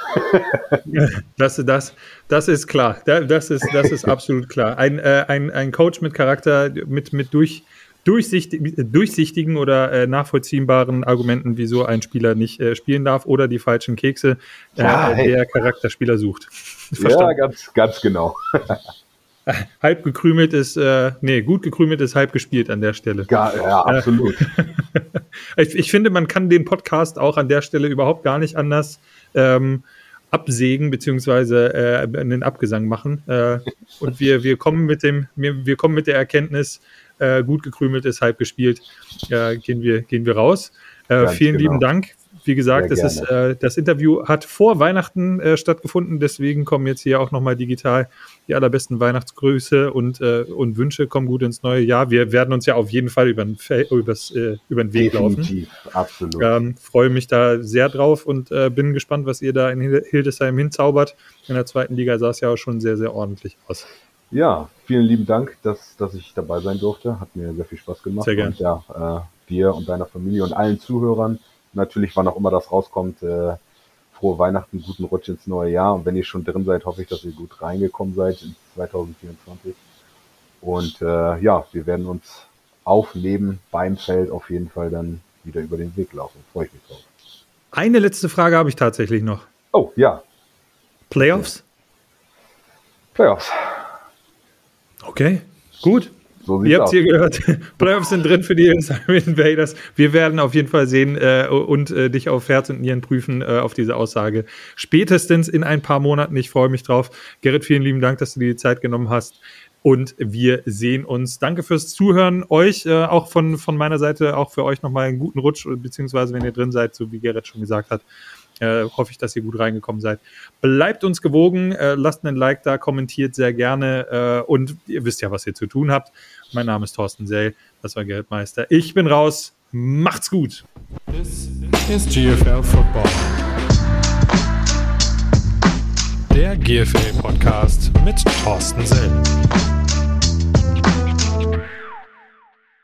das, das, das ist klar. Das ist, das ist absolut klar. Ein, äh, ein, ein Coach mit Charakter, mit, mit durch, durchsichtig, durchsichtigen oder äh, nachvollziehbaren Argumenten, wieso ein Spieler nicht äh, spielen darf oder die falschen Kekse, äh, ja, hey. der Charakterspieler sucht. ja, ganz, ganz genau. halb gekrümelt ist, äh, nee, gut gekrümelt ist halb gespielt an der Stelle. Ja, ja absolut. ich, ich, finde, man kann den Podcast auch an der Stelle überhaupt gar nicht anders ähm, absägen beziehungsweise äh, einen Abgesang machen. Äh, und wir, wir kommen mit dem, wir, wir kommen mit der Erkenntnis, äh, gut gekrümelt ist halb gespielt, äh, gehen wir, gehen wir raus. Äh, vielen genau. lieben Dank wie gesagt, das, ist, äh, das Interview hat vor Weihnachten äh, stattgefunden, deswegen kommen jetzt hier auch nochmal digital die allerbesten Weihnachtsgrüße und, äh, und Wünsche. Kommen gut ins neue Jahr. Wir werden uns ja auf jeden Fall über den, übers, über den Weg Definitiv, laufen. absolut. Ähm, freue mich da sehr drauf und bin gespannt, was ihr da in Hildesheim hinzaubert. In der zweiten Liga sah es ja auch schon sehr, sehr ordentlich aus. Ja, vielen lieben Dank, dass, dass ich dabei sein durfte. Hat mir sehr viel Spaß gemacht. Sehr gerne. Und ja, äh, dir und deiner Familie und allen Zuhörern natürlich, wann auch immer das rauskommt, äh, frohe Weihnachten, guten Rutsch ins neue Jahr. Und wenn ihr schon drin seid, hoffe ich, dass ihr gut reingekommen seid in 2024. Und äh, ja, wir werden uns auf neben beim Feld auf jeden Fall dann wieder über den Weg laufen. Freue ich mich drauf. Eine letzte Frage habe ich tatsächlich noch. Oh, ja. Playoffs? Playoffs. Okay, gut. So Ihr habt es hier gehört. Playoffs sind drin für die Invaders. Wir werden auf jeden Fall sehen äh, und äh, dich auf Herz und Nieren prüfen äh, auf diese Aussage. Spätestens in ein paar Monaten. Ich freue mich drauf. Gerrit, vielen lieben Dank, dass du dir die Zeit genommen hast. Und wir sehen uns. Danke fürs Zuhören. Euch, äh, auch von, von meiner Seite, auch für euch nochmal einen guten Rutsch, beziehungsweise wenn ihr drin seid, so wie Gerrit schon gesagt hat. Äh, hoffe ich, dass ihr gut reingekommen seid. Bleibt uns gewogen, äh, lasst einen Like da, kommentiert sehr gerne äh, und ihr wisst ja, was ihr zu tun habt. Mein Name ist Thorsten Sell, das war Geldmeister. Ich bin raus. Macht's gut. This is GFL Football. Der GFL Podcast mit Thorsten Sell.